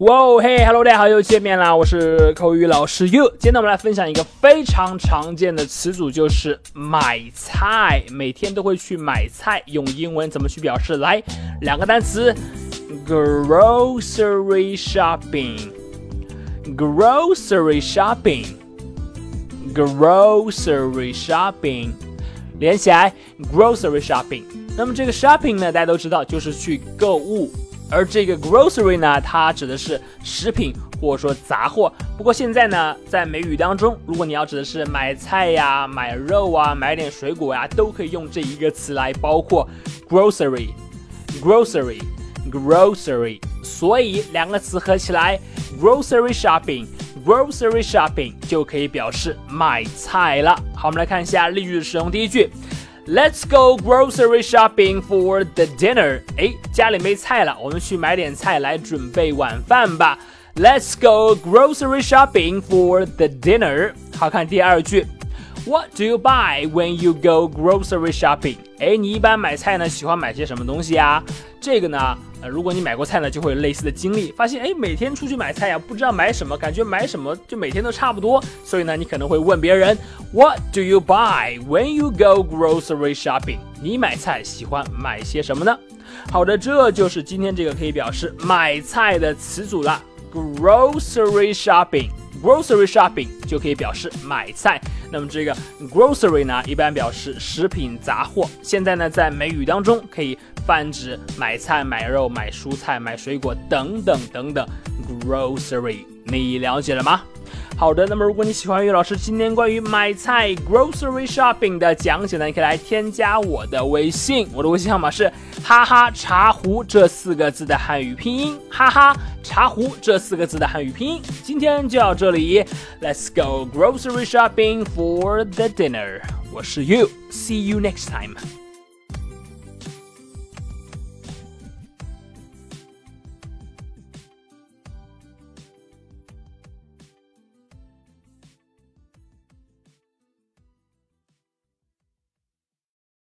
哇哦嘿，Hello，大家好，又见面啦！我是口语老师 You。今天，我们来分享一个非常常见的词组，就是买菜。每天都会去买菜，用英文怎么去表示？来，两个单词：grocery shopping，grocery shopping，grocery shopping，连起来，grocery shopping。那么这个 shopping 呢，大家都知道，就是去购物。而这个 grocery 呢，它指的是食品或者说杂货。不过现在呢，在美语当中，如果你要指的是买菜呀、买肉啊、买点水果呀，都可以用这一个词来包括 grocery，grocery，grocery。所以两个词合起来，grocery shopping，grocery shopping 就可以表示买菜了。好，我们来看一下例句的使用。第一句。Let's go grocery shopping for the dinner。哎，家里没菜了，我们去买点菜来准备晚饭吧。Let's go grocery shopping for the dinner。好看第二句 ，What do you buy when you go grocery shopping？哎，你一般买菜呢，喜欢买些什么东西呀？这个呢？呃，如果你买过菜呢，就会有类似的经历，发现哎，每天出去买菜呀，不知道买什么，感觉买什么就每天都差不多，所以呢，你可能会问别人，What do you buy when you go grocery shopping？你买菜喜欢买些什么呢？好的，这就是今天这个可以表示买菜的词组了，grocery shopping。Grocery shopping 就可以表示买菜。那么这个 grocery 呢，一般表示食品杂货。现在呢，在美语当中可以泛指买菜、买肉、买蔬菜、买水果等等等等。grocery，你了解了吗？好的，那么如果你喜欢于老师今天关于买菜 grocery shopping 的讲解呢，你可以来添加我的微信，我的微信号码是哈哈茶壶这四个字的汉语拼音，哈哈茶壶这四个字的汉语拼音。今天就到这里，Let's go grocery shopping for the dinner。我是 You，see you next time。